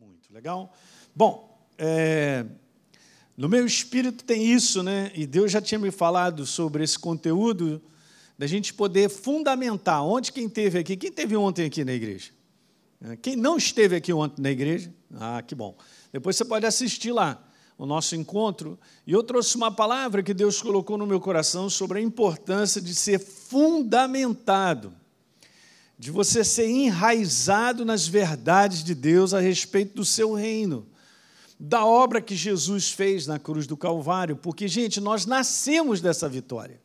muito, legal? Bom, é, no meu espírito tem isso, né? E Deus já tinha me falado sobre esse conteúdo da gente poder fundamentar. Onde quem teve aqui? Quem teve ontem aqui na igreja? É, quem não esteve aqui ontem na igreja? Ah, que bom. Depois você pode assistir lá o nosso encontro. E eu trouxe uma palavra que Deus colocou no meu coração sobre a importância de ser fundamentado de você ser enraizado nas verdades de Deus a respeito do seu reino, da obra que Jesus fez na cruz do Calvário, porque, gente, nós nascemos dessa vitória.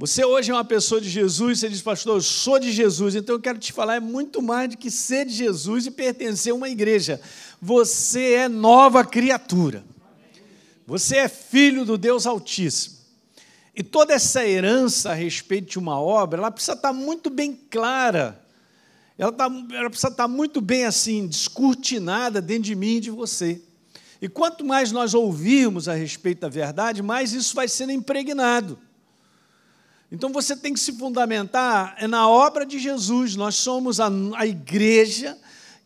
Você hoje é uma pessoa de Jesus, você diz, pastor, eu sou de Jesus, então eu quero te falar, é muito mais do que ser de Jesus e pertencer a uma igreja. Você é nova criatura. Você é filho do Deus Altíssimo. E toda essa herança a respeito de uma obra, ela precisa estar muito bem clara. Ela, tá, ela precisa estar muito bem assim, descortinada dentro de mim e de você. E quanto mais nós ouvirmos a respeito da verdade, mais isso vai sendo impregnado. Então você tem que se fundamentar na obra de Jesus. Nós somos a, a igreja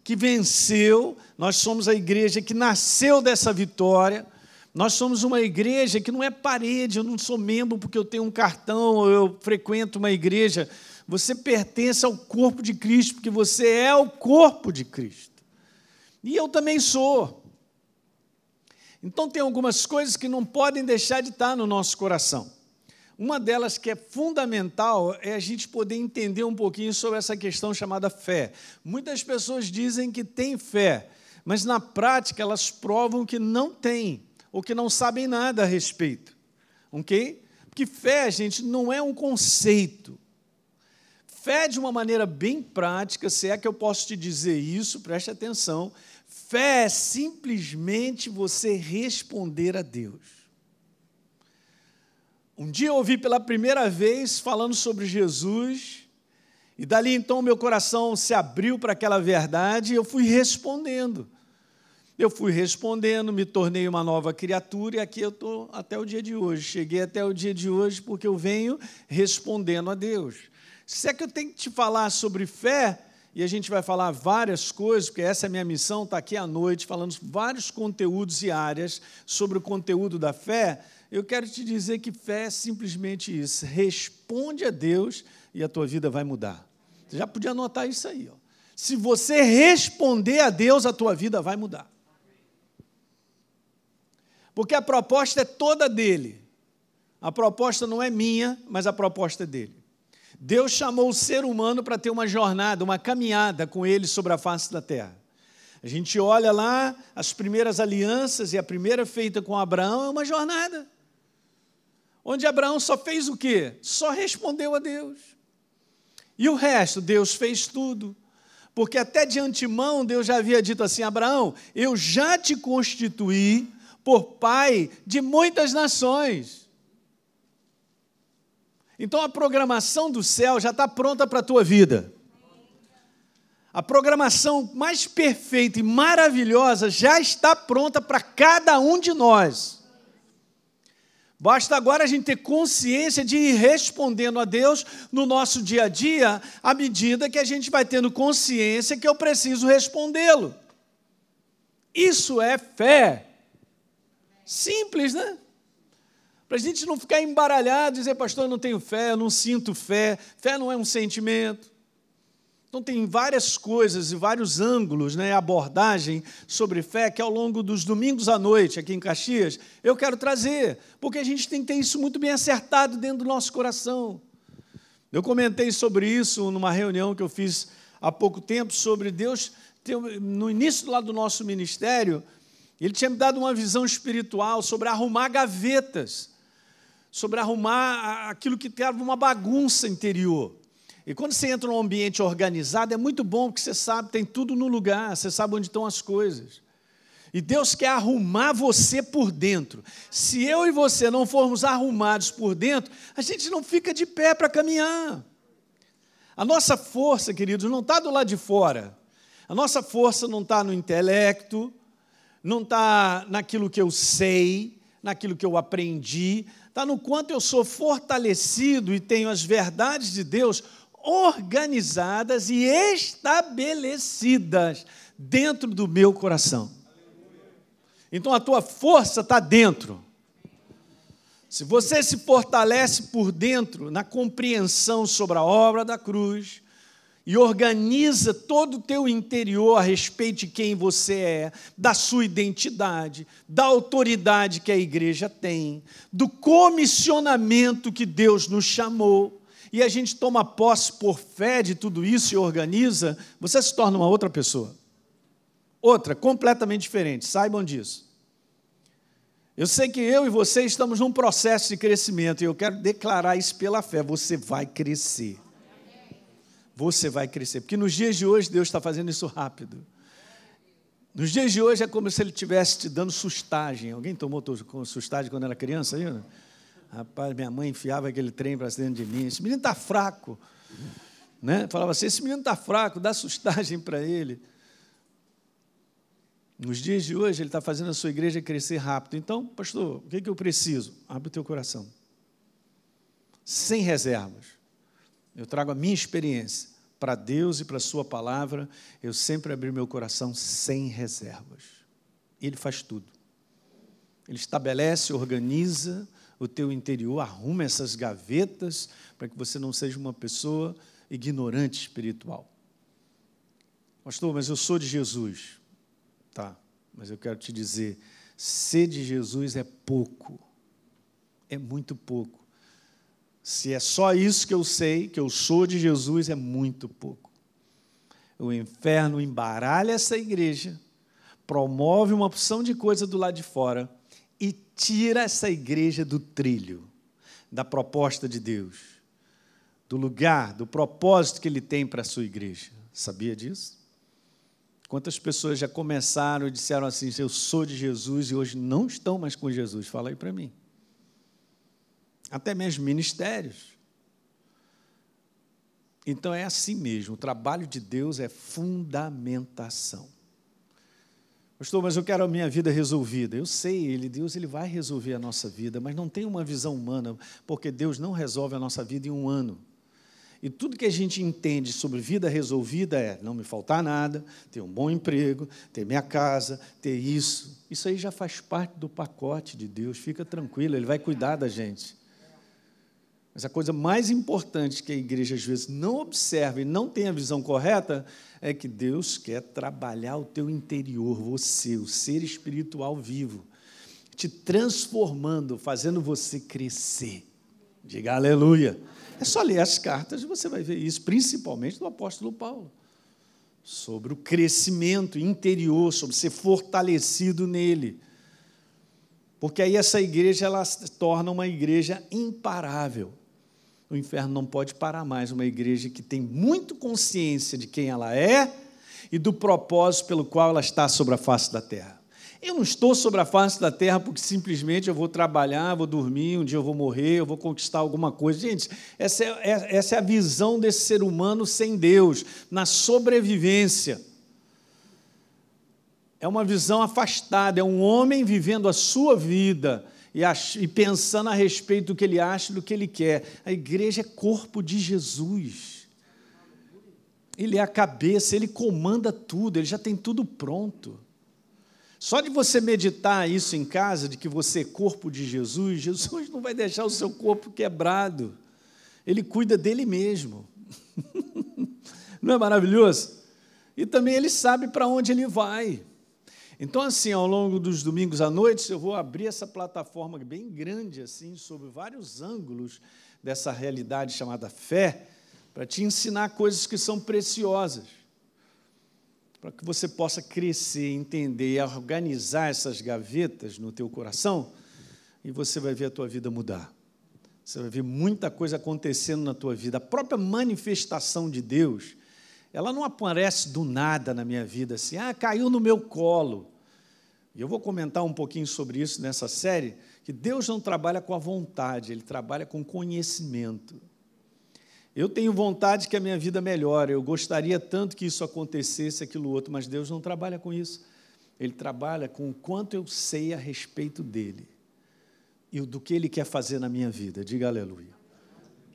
que venceu, nós somos a igreja que nasceu dessa vitória. Nós somos uma igreja que não é parede, eu não sou membro porque eu tenho um cartão, ou eu frequento uma igreja. Você pertence ao corpo de Cristo, porque você é o corpo de Cristo. E eu também sou. Então, tem algumas coisas que não podem deixar de estar no nosso coração. Uma delas que é fundamental é a gente poder entender um pouquinho sobre essa questão chamada fé. Muitas pessoas dizem que têm fé, mas na prática elas provam que não têm ou que não sabem nada a respeito. Ok? Porque fé, gente, não é um conceito. Fé, de uma maneira bem prática, se é que eu posso te dizer isso, preste atenção. Fé é simplesmente você responder a Deus. Um dia eu ouvi pela primeira vez falando sobre Jesus, e dali então meu coração se abriu para aquela verdade e eu fui respondendo. Eu fui respondendo, me tornei uma nova criatura e aqui eu estou até o dia de hoje. Cheguei até o dia de hoje porque eu venho respondendo a Deus. Se é que eu tenho que te falar sobre fé, e a gente vai falar várias coisas, porque essa é a minha missão, está aqui à noite, falando vários conteúdos e áreas sobre o conteúdo da fé, eu quero te dizer que fé é simplesmente isso. Responde a Deus e a tua vida vai mudar. Você já podia anotar isso aí. Ó. Se você responder a Deus, a tua vida vai mudar. Porque a proposta é toda dele. A proposta não é minha, mas a proposta é dele. Deus chamou o ser humano para ter uma jornada, uma caminhada com ele sobre a face da terra. A gente olha lá as primeiras alianças, e a primeira feita com Abraão é uma jornada. Onde Abraão só fez o quê? Só respondeu a Deus. E o resto, Deus fez tudo. Porque até de antemão Deus já havia dito assim: Abraão, eu já te constituí por pai de muitas nações. Então a programação do céu já está pronta para a tua vida. A programação mais perfeita e maravilhosa já está pronta para cada um de nós. Basta agora a gente ter consciência de ir respondendo a Deus no nosso dia a dia, à medida que a gente vai tendo consciência que eu preciso respondê-lo. Isso é fé. Simples, né? Para a gente não ficar embaralhado e dizer, pastor, eu não tenho fé, eu não sinto fé. Fé não é um sentimento. Então, tem várias coisas e vários ângulos, né, abordagem sobre fé que ao longo dos domingos à noite, aqui em Caxias, eu quero trazer, porque a gente tem que ter isso muito bem acertado dentro do nosso coração. Eu comentei sobre isso numa reunião que eu fiz há pouco tempo, sobre Deus, no início lá do nosso ministério, ele tinha me dado uma visão espiritual sobre arrumar gavetas, sobre arrumar aquilo que estava uma bagunça interior. E quando você entra num ambiente organizado, é muito bom, porque você sabe, tem tudo no lugar, você sabe onde estão as coisas. E Deus quer arrumar você por dentro. Se eu e você não formos arrumados por dentro, a gente não fica de pé para caminhar. A nossa força, queridos, não está do lado de fora. A nossa força não está no intelecto, não está naquilo que eu sei, naquilo que eu aprendi, está no quanto eu sou fortalecido e tenho as verdades de Deus organizadas e estabelecidas dentro do meu coração. Então a tua força está dentro. Se você se fortalece por dentro na compreensão sobre a obra da cruz, e organiza todo o teu interior a respeito de quem você é, da sua identidade, da autoridade que a igreja tem, do comissionamento que Deus nos chamou, e a gente toma posse por fé de tudo isso e organiza, você se torna uma outra pessoa. Outra, completamente diferente, saibam disso. Eu sei que eu e você estamos num processo de crescimento e eu quero declarar isso pela fé: você vai crescer você vai crescer. Porque nos dias de hoje Deus está fazendo isso rápido. Nos dias de hoje é como se Ele estivesse te dando sustagem. Alguém tomou sustagem quando era criança aí? Rapaz, minha mãe enfiava aquele trem para dentro de mim. Esse menino está fraco. Né? Falava assim: esse menino está fraco, dá sustagem para ele. Nos dias de hoje, ele está fazendo a sua igreja crescer rápido. Então, pastor, o que, é que eu preciso? Abre o teu coração. Sem reservas. Eu trago a minha experiência para Deus e para a Sua palavra, eu sempre abri meu coração sem reservas. Ele faz tudo. Ele estabelece, organiza o teu interior, arruma essas gavetas para que você não seja uma pessoa ignorante espiritual. Pastor, mas eu sou de Jesus. Tá, mas eu quero te dizer, ser de Jesus é pouco. É muito pouco. Se é só isso que eu sei, que eu sou de Jesus, é muito pouco. O inferno embaralha essa igreja, promove uma opção de coisa do lado de fora e tira essa igreja do trilho, da proposta de Deus, do lugar, do propósito que ele tem para a sua igreja. Sabia disso? Quantas pessoas já começaram e disseram assim: Eu sou de Jesus e hoje não estão mais com Jesus? Fala aí para mim até mesmo ministérios. Então é assim mesmo, o trabalho de Deus é fundamentação. Pastor, mas eu quero a minha vida resolvida. Eu sei, ele, Deus ele vai resolver a nossa vida, mas não tem uma visão humana, porque Deus não resolve a nossa vida em um ano. E tudo que a gente entende sobre vida resolvida é não me faltar nada, ter um bom emprego, ter minha casa, ter isso. Isso aí já faz parte do pacote de Deus, fica tranquilo, Ele vai cuidar da gente. Mas a coisa mais importante que a igreja às vezes não observa e não tem a visão correta é que Deus quer trabalhar o teu interior, você, o ser espiritual vivo, te transformando, fazendo você crescer. Diga aleluia. É só ler as cartas e você vai ver isso, principalmente do apóstolo Paulo. Sobre o crescimento interior, sobre ser fortalecido nele. Porque aí essa igreja ela se torna uma igreja imparável o inferno não pode parar mais uma igreja que tem muito consciência de quem ela é e do propósito pelo qual ela está sobre a face da terra. Eu não estou sobre a face da terra porque simplesmente eu vou trabalhar, vou dormir, um dia eu vou morrer, eu vou conquistar alguma coisa. Gente, essa é, é essa é a visão desse ser humano sem Deus, na sobrevivência. É uma visão afastada, é um homem vivendo a sua vida e, e pensando a respeito do que ele acha, do que ele quer. A igreja é corpo de Jesus. Ele é a cabeça, ele comanda tudo, ele já tem tudo pronto. Só de você meditar isso em casa, de que você é corpo de Jesus, Jesus não vai deixar o seu corpo quebrado. Ele cuida dele mesmo. Não é maravilhoso? E também ele sabe para onde ele vai. Então, assim, ao longo dos domingos à noite, eu vou abrir essa plataforma bem grande, assim, sobre vários ângulos dessa realidade chamada fé, para te ensinar coisas que são preciosas, para que você possa crescer, entender e organizar essas gavetas no teu coração, e você vai ver a tua vida mudar. Você vai ver muita coisa acontecendo na tua vida. A própria manifestação de Deus, ela não aparece do nada na minha vida, assim, ah, caiu no meu colo. E eu vou comentar um pouquinho sobre isso nessa série, que Deus não trabalha com a vontade, Ele trabalha com conhecimento. Eu tenho vontade que a minha vida melhore, eu gostaria tanto que isso acontecesse, aquilo outro, mas Deus não trabalha com isso. Ele trabalha com o quanto eu sei a respeito dele e do que ele quer fazer na minha vida. Diga aleluia.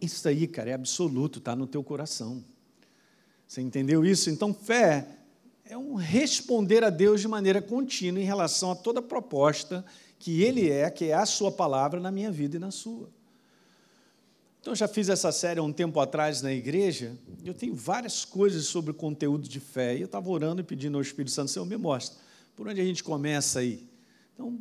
Isso aí, cara, é absoluto, está no teu coração. Você entendeu isso? Então, fé é um responder a Deus de maneira contínua em relação a toda proposta que Ele é, que é a Sua palavra na minha vida e na sua. Então, já fiz essa série há um tempo atrás na igreja, eu tenho várias coisas sobre o conteúdo de fé, e eu estava orando e pedindo ao Espírito Santo, Senhor, me mostra, por onde a gente começa aí? Então,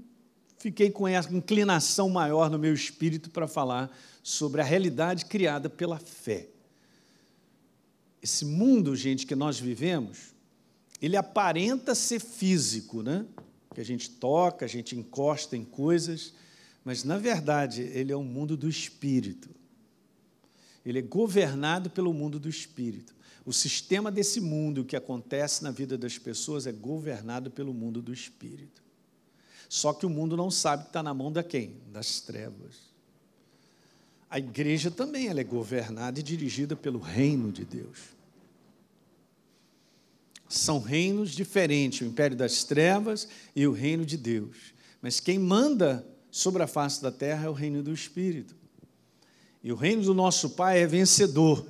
fiquei com essa inclinação maior no meu espírito para falar sobre a realidade criada pela fé. Esse mundo, gente, que nós vivemos, ele aparenta ser físico, né? Que a gente toca, a gente encosta em coisas, mas na verdade ele é um mundo do espírito. Ele é governado pelo mundo do espírito. O sistema desse mundo, o que acontece na vida das pessoas, é governado pelo mundo do espírito. Só que o mundo não sabe que está na mão da quem? Das trevas. A igreja também ela é governada e dirigida pelo reino de Deus. São reinos diferentes, o império das trevas e o reino de Deus. Mas quem manda sobre a face da terra é o reino do Espírito. E o reino do nosso Pai é vencedor.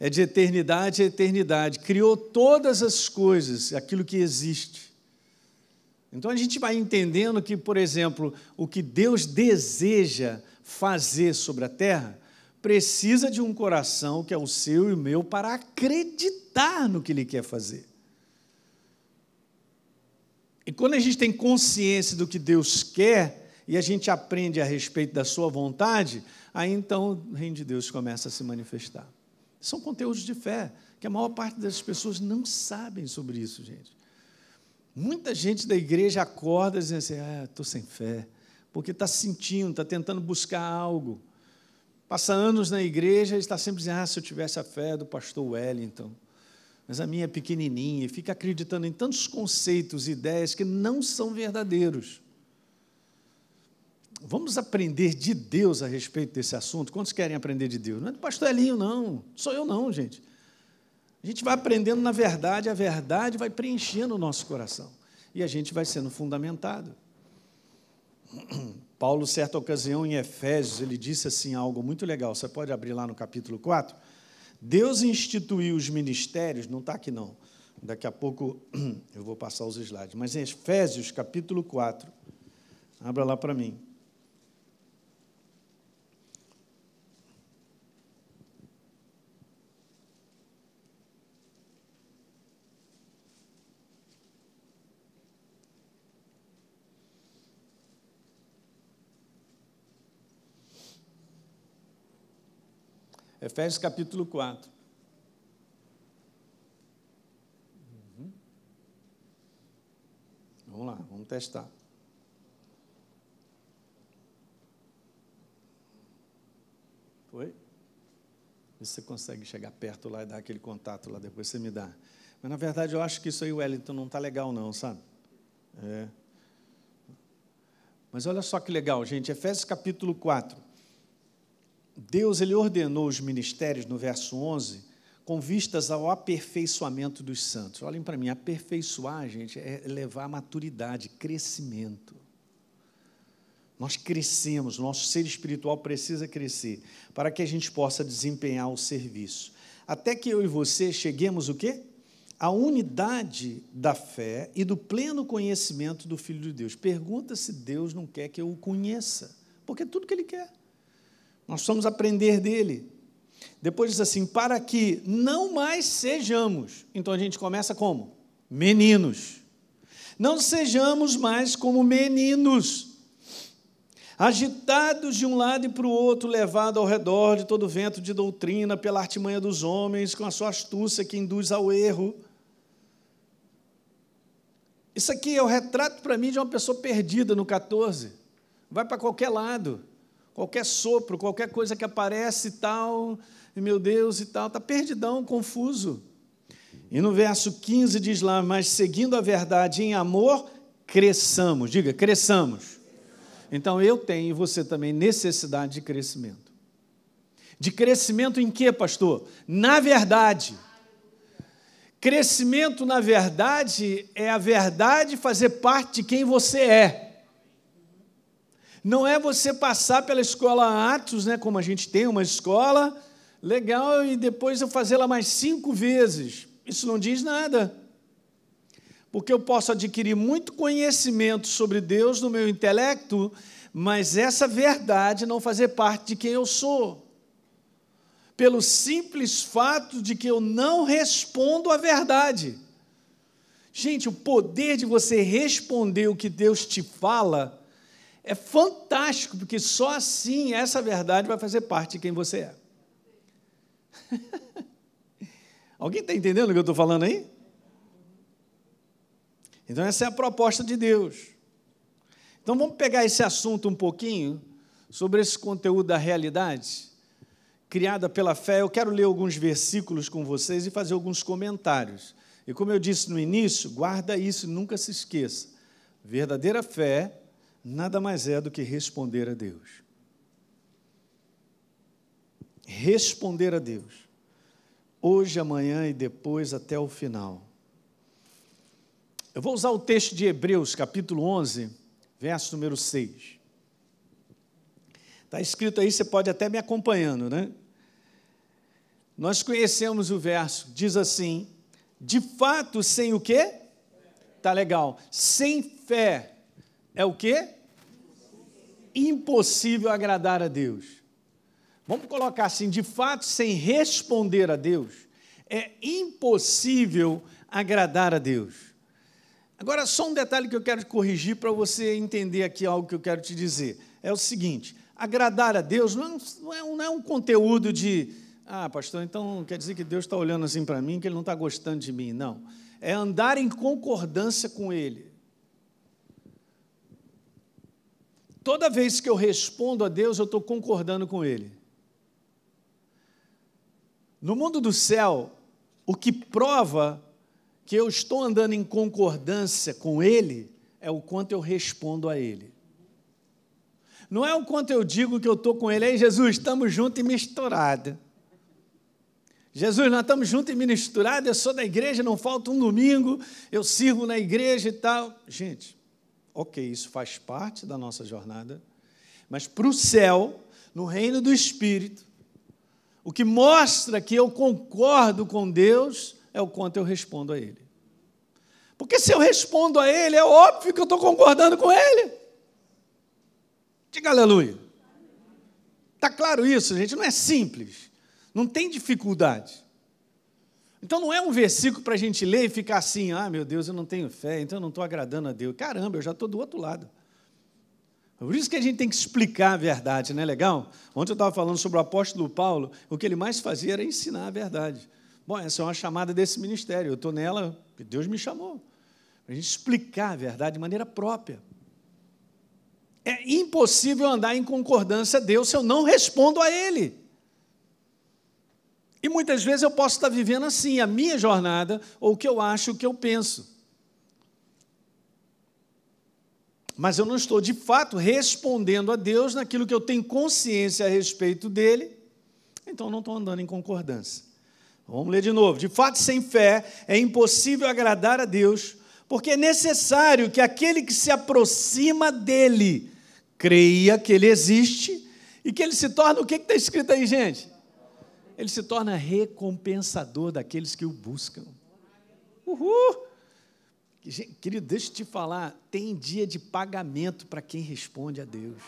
É de eternidade a eternidade. Criou todas as coisas, aquilo que existe. Então a gente vai entendendo que, por exemplo, o que Deus deseja fazer sobre a terra precisa de um coração que é o seu e o meu para acreditar no que Ele quer fazer. E quando a gente tem consciência do que Deus quer e a gente aprende a respeito da Sua vontade, aí então o reino de Deus começa a se manifestar. São conteúdos de fé, que a maior parte das pessoas não sabem sobre isso, gente. Muita gente da igreja acorda dizendo assim: ah, estou sem fé, porque está sentindo, está tentando buscar algo. Passa anos na igreja e está sempre dizendo: ah, se eu tivesse a fé do pastor Wellington. Mas a minha é pequenininha, e fica acreditando em tantos conceitos e ideias que não são verdadeiros. Vamos aprender de Deus a respeito desse assunto? Quantos querem aprender de Deus? Não é do pastor Elinho, não. Sou eu, não, gente. A gente vai aprendendo na verdade, a verdade vai preenchendo o nosso coração. E a gente vai sendo fundamentado. Paulo, certa ocasião, em Efésios, ele disse assim algo muito legal. Você pode abrir lá no capítulo 4. Deus instituiu os ministérios, não está aqui não. Daqui a pouco eu vou passar os slides. Mas em Efésios, capítulo 4, abra lá para mim. Efésios capítulo 4. Uhum. Vamos lá, vamos testar. Foi? Vê se você consegue chegar perto lá e dar aquele contato lá, depois você me dá. Mas na verdade eu acho que isso aí, Wellington, não está legal, não, sabe? É. Mas olha só que legal, gente. Efésios capítulo 4. Deus ele ordenou os ministérios no verso 11 com vistas ao aperfeiçoamento dos santos. Olhem para mim, aperfeiçoar, gente, é levar a maturidade, crescimento. Nós crescemos, nosso ser espiritual precisa crescer para que a gente possa desempenhar o serviço. Até que eu e você cheguemos o quê? A unidade da fé e do pleno conhecimento do Filho de Deus. Pergunta se Deus não quer que eu o conheça, porque é tudo que ele quer. Nós vamos aprender dele. Depois diz assim: para que não mais sejamos. Então a gente começa como? Meninos. Não sejamos mais como meninos, agitados de um lado e para o outro, levados ao redor de todo vento de doutrina, pela artimanha dos homens, com a sua astúcia que induz ao erro. Isso aqui é o retrato para mim de uma pessoa perdida no 14. Vai para qualquer lado qualquer sopro, qualquer coisa que aparece e tal, e meu Deus e tal, está perdidão, confuso. E no verso 15 diz lá, mas seguindo a verdade em amor, cresçamos. Diga, cresçamos. Então eu tenho e você também necessidade de crescimento. De crescimento em quê, pastor? Na verdade. Crescimento na verdade é a verdade fazer parte de quem você é. Não é você passar pela escola Atos, né, como a gente tem uma escola, legal, e depois eu fazê-la mais cinco vezes. Isso não diz nada. porque eu posso adquirir muito conhecimento sobre Deus no meu intelecto, mas essa verdade não fazer parte de quem eu sou. Pelo simples fato de que eu não respondo à verdade. Gente, o poder de você responder o que Deus te fala é fantástico, porque só assim essa verdade vai fazer parte de quem você é. Alguém está entendendo o que eu estou falando aí? Então, essa é a proposta de Deus. Então, vamos pegar esse assunto um pouquinho, sobre esse conteúdo da realidade, criada pela fé. Eu quero ler alguns versículos com vocês e fazer alguns comentários. E como eu disse no início, guarda isso, nunca se esqueça. Verdadeira fé nada mais é do que responder a Deus. Responder a Deus. Hoje, amanhã e depois até o final. Eu vou usar o texto de Hebreus, capítulo 11, verso número 6. Está escrito aí, você pode até me acompanhando, né? Nós conhecemos o verso, diz assim: de fato, sem o quê? Tá legal. Sem fé é o quê? Impossível agradar a Deus. Vamos colocar assim: de fato, sem responder a Deus, é impossível agradar a Deus. Agora, só um detalhe que eu quero corrigir para você entender aqui algo que eu quero te dizer. É o seguinte: agradar a Deus não é um, não é um conteúdo de, ah, pastor, então quer dizer que Deus está olhando assim para mim, que Ele não está gostando de mim. Não. É andar em concordância com Ele. Toda vez que eu respondo a Deus, eu estou concordando com Ele. No mundo do céu, o que prova que eu estou andando em concordância com Ele é o quanto eu respondo a Ele. Não é o quanto eu digo que eu estou com Ele, aí Jesus, estamos juntos e misturados. Jesus, nós estamos juntos e misturados, eu sou da igreja, não falta um domingo, eu sirvo na igreja e tal. Gente, Ok, isso faz parte da nossa jornada, mas para o céu, no reino do Espírito, o que mostra que eu concordo com Deus é o quanto eu respondo a Ele. Porque se eu respondo a Ele, é óbvio que eu estou concordando com Ele. Diga aleluia. Está claro isso, gente? Não é simples, não tem dificuldade. Então não é um versículo para a gente ler e ficar assim, ah, meu Deus, eu não tenho fé, então eu não estou agradando a Deus. Caramba, eu já estou do outro lado. Por isso que a gente tem que explicar a verdade, não é legal? Ontem eu estava falando sobre o apóstolo Paulo, o que ele mais fazia era ensinar a verdade. Bom, essa é uma chamada desse ministério, eu estou nela, porque Deus me chamou. Para a gente explicar a verdade de maneira própria. É impossível andar em concordância a Deus se eu não respondo a Ele. E muitas vezes eu posso estar vivendo assim, a minha jornada, ou o que eu acho, o que eu penso. Mas eu não estou, de fato, respondendo a Deus naquilo que eu tenho consciência a respeito dele, então não estou andando em concordância. Vamos ler de novo. De fato, sem fé é impossível agradar a Deus, porque é necessário que aquele que se aproxima dele creia que ele existe e que ele se torna o que está escrito aí, gente? Ele se torna recompensador daqueles que o buscam. Uhul! Querido, deixa eu te falar, tem dia de pagamento para quem responde a Deus.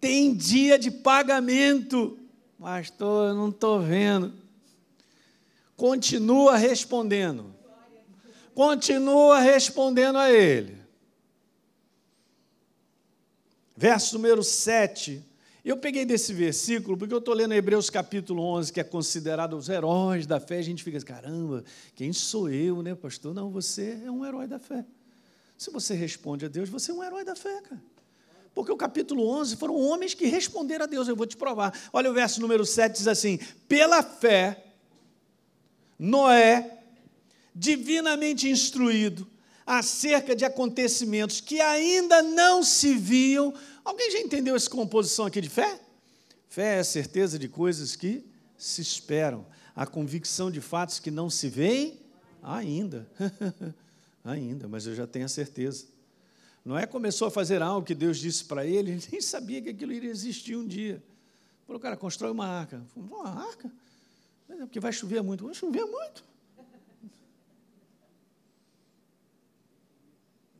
Tem dia de pagamento. Pastor, eu não estou vendo. Continua respondendo. Continua respondendo a ele. Verso número 7 eu peguei desse versículo porque eu estou lendo Hebreus capítulo 11, que é considerado os heróis da fé. A gente fica assim, caramba, quem sou eu, né, pastor? Não, você é um herói da fé. Se você responde a Deus, você é um herói da fé, cara. Porque o capítulo 11 foram homens que responderam a Deus. Eu vou te provar. Olha o verso número 7, diz assim: Pela fé, Noé, divinamente instruído acerca de acontecimentos que ainda não se viam, Alguém já entendeu essa composição aqui de fé? Fé é a certeza de coisas que se esperam, a convicção de fatos que não se veem ainda. ainda, mas eu já tenho a certeza. Noé começou a fazer algo que Deus disse para ele, ele nem sabia que aquilo iria existir um dia. Falou, cara, constrói uma arca. Falou, uma arca? É porque vai chover muito. Vai chover muito.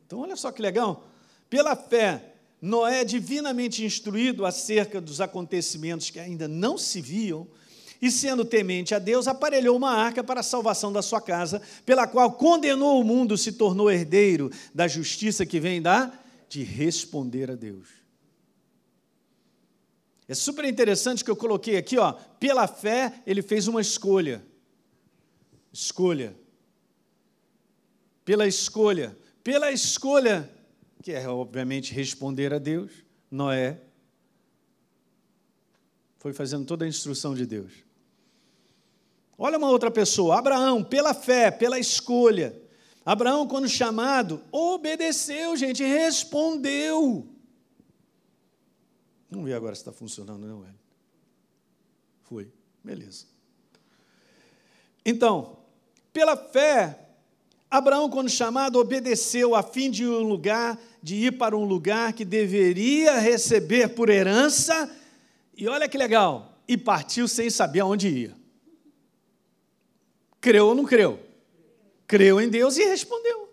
Então, olha só que legal. Pela fé, Noé, divinamente instruído acerca dos acontecimentos que ainda não se viam, e sendo temente a Deus, aparelhou uma arca para a salvação da sua casa, pela qual condenou o mundo, se tornou herdeiro da justiça que vem da de responder a Deus. É super interessante que eu coloquei aqui, ó, pela fé ele fez uma escolha. Escolha. Pela escolha. Pela escolha, que é obviamente responder a Deus, Noé foi fazendo toda a instrução de Deus. Olha uma outra pessoa, Abraão, pela fé, pela escolha. Abraão, quando chamado, obedeceu, gente, respondeu. Vamos ver agora se está funcionando, não é? Foi, beleza. Então, pela fé, Abraão, quando chamado, obedeceu a fim de um lugar, de ir para um lugar que deveria receber por herança, e olha que legal, e partiu sem saber aonde ia. Creu ou não creu? Creu em Deus e respondeu.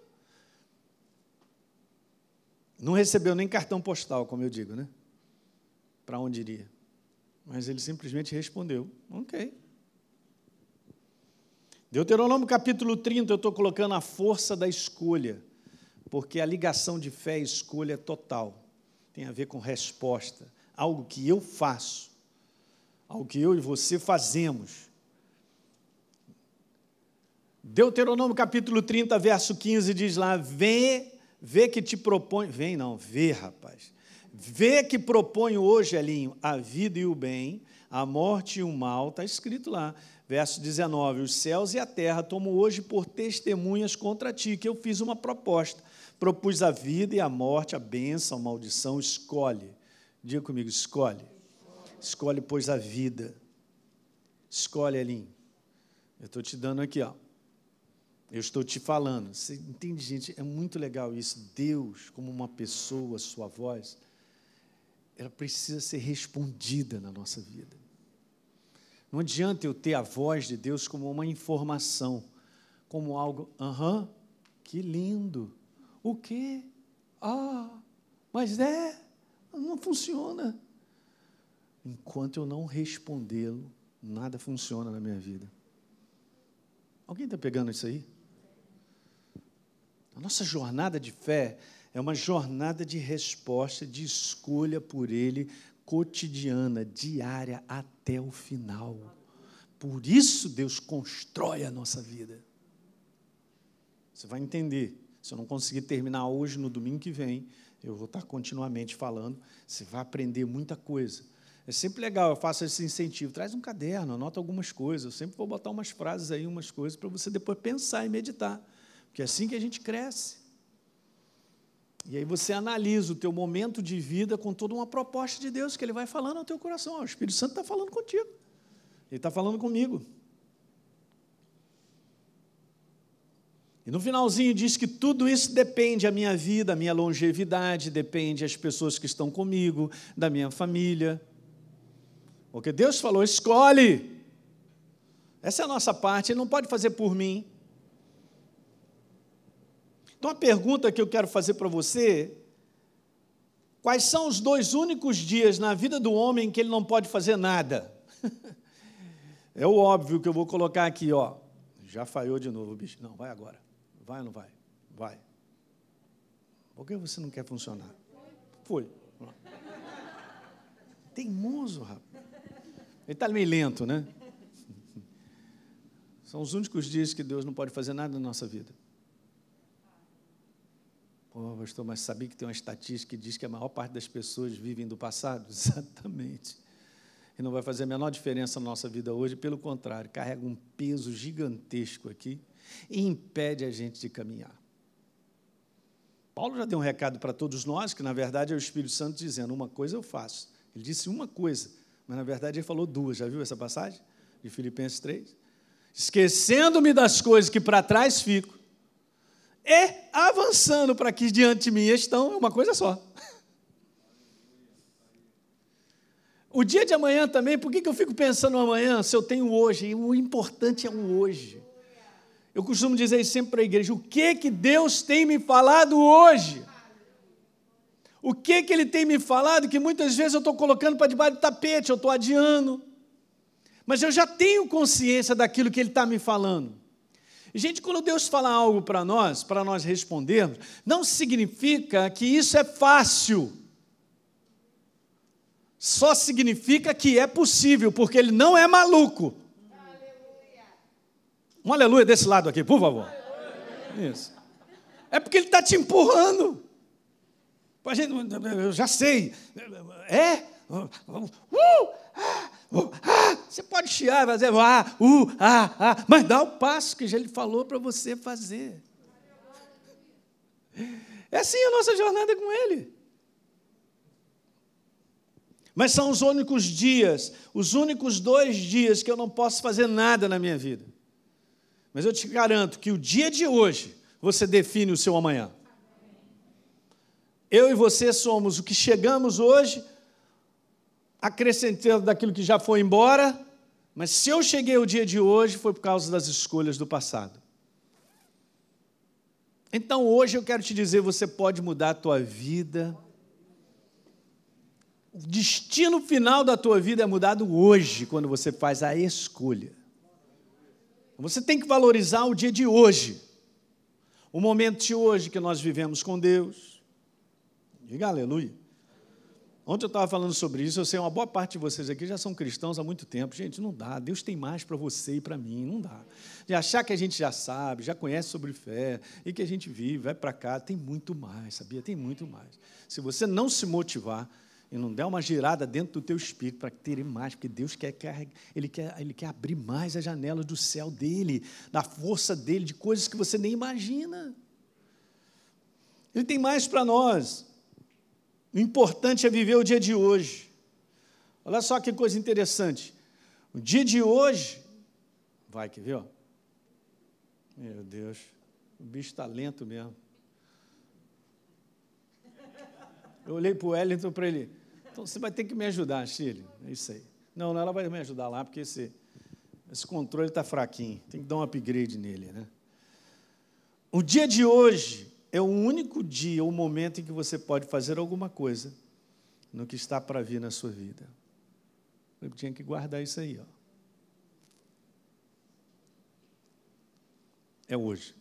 Não recebeu nem cartão postal, como eu digo, né? Para onde iria. Mas ele simplesmente respondeu: Ok. Deuteronômio capítulo 30, eu estou colocando a força da escolha, porque a ligação de fé e escolha é total. Tem a ver com resposta, algo que eu faço, algo que eu e você fazemos. Deuteronômio capítulo 30, verso 15 diz lá: Vê, vê que te propõe, vem não, vê, rapaz. Vê que proponho hoje, Elinho, a vida e o bem, a morte e o mal, está escrito lá. Verso 19: Os céus e a terra tomo hoje por testemunhas contra ti, que eu fiz uma proposta. Propus a vida e a morte, a bênção, a maldição, escolhe. Diga comigo, escolhe. Escolhe, pois, a vida. Escolhe, Elinho. Eu estou te dando aqui, ó. Eu estou te falando. Você entende, gente? É muito legal isso. Deus, como uma pessoa, sua voz, ela precisa ser respondida na nossa vida. Não adianta eu ter a voz de Deus como uma informação, como algo, aham, que lindo. O quê? Ah, mas é, não funciona. Enquanto eu não respondê-lo, nada funciona na minha vida. Alguém está pegando isso aí? A nossa jornada de fé é uma jornada de resposta, de escolha por Ele, cotidiana, diária, até o final. Por isso Deus constrói a nossa vida. Você vai entender. Se eu não conseguir terminar hoje, no domingo que vem, eu vou estar continuamente falando. Você vai aprender muita coisa. É sempre legal, eu faço esse incentivo. Traz um caderno, anota algumas coisas. Eu sempre vou botar umas frases aí, umas coisas, para você depois pensar e meditar. Porque é assim que a gente cresce. E aí você analisa o teu momento de vida com toda uma proposta de Deus que Ele vai falando ao teu coração. o Espírito Santo está falando contigo. Ele está falando comigo. E no finalzinho diz que tudo isso depende da minha vida, a minha longevidade, depende das pessoas que estão comigo, da minha família. Porque Deus falou: escolhe. Essa é a nossa parte, Ele não pode fazer por mim. Então a pergunta que eu quero fazer para você: quais são os dois únicos dias na vida do homem que ele não pode fazer nada? é o óbvio que eu vou colocar aqui, ó. Já falhou de novo, bicho. Não, vai agora. Vai ou não vai? Vai. Por que você não quer funcionar? Foi. Teimoso, rapaz. Ele está meio lento, né? São os únicos dias que Deus não pode fazer nada na nossa vida. Pô, pastor, mas sabia que tem uma estatística que diz que a maior parte das pessoas vivem do passado? Exatamente. E não vai fazer a menor diferença na nossa vida hoje, pelo contrário, carrega um peso gigantesco aqui e impede a gente de caminhar. Paulo já deu um recado para todos nós, que na verdade é o Espírito Santo dizendo: uma coisa eu faço. Ele disse uma coisa, mas na verdade ele falou duas. Já viu essa passagem? De Filipenses 3? Esquecendo-me das coisas que para trás fico e avançando para que diante de mim estão, é uma coisa só. O dia de amanhã também, por que, que eu fico pensando no amanhã se eu tenho hoje? E o importante é o hoje. Eu costumo dizer sempre para a igreja: o que que Deus tem me falado hoje? O que que Ele tem me falado que muitas vezes eu estou colocando para debaixo do tapete, eu estou adiando. Mas eu já tenho consciência daquilo que Ele está me falando. Gente, quando Deus fala algo para nós, para nós respondermos, não significa que isso é fácil. Só significa que é possível, porque Ele não é maluco. Um aleluia desse lado aqui, por favor. Isso. É porque ele está te empurrando. Eu já sei. É? Uh, ah, uh, ah. Você pode chiar, fazer ah, uh, ah, ah, mas dá o passo que ele falou para você fazer. É assim a nossa jornada com Ele. Mas são os únicos dias, os únicos dois dias que eu não posso fazer nada na minha vida. Mas eu te garanto que o dia de hoje você define o seu amanhã. Eu e você somos o que chegamos hoje, acrescentando daquilo que já foi embora, mas se eu cheguei o dia de hoje foi por causa das escolhas do passado. Então hoje eu quero te dizer, você pode mudar a tua vida. O destino final da tua vida é mudado hoje, quando você faz a escolha. Você tem que valorizar o dia de hoje, o momento de hoje que nós vivemos com Deus. Diga aleluia. Ontem eu estava falando sobre isso, eu sei, uma boa parte de vocês aqui já são cristãos há muito tempo. Gente, não dá, Deus tem mais para você e para mim, não dá. De achar que a gente já sabe, já conhece sobre fé e que a gente vive, vai para cá, tem muito mais, sabia? Tem muito mais. Se você não se motivar, e não der uma girada dentro do teu espírito para ter mais, porque Deus quer, quer, ele quer, ele quer abrir mais as janelas do céu dele, da força dele, de coisas que você nem imagina. Ele tem mais para nós. O importante é viver o dia de hoje. Olha só que coisa interessante. O dia de hoje, vai, quer ver? Ó? Meu Deus, o bicho está lento mesmo. Eu olhei para o Wellington para ele. Então você vai ter que me ajudar, Chile. É isso aí. Não, não, ela vai me ajudar lá, porque esse, esse controle está fraquinho. Tem que dar um upgrade nele, né? O dia de hoje é o único dia, o momento em que você pode fazer alguma coisa no que está para vir na sua vida. Eu tinha que guardar isso aí, ó. É hoje.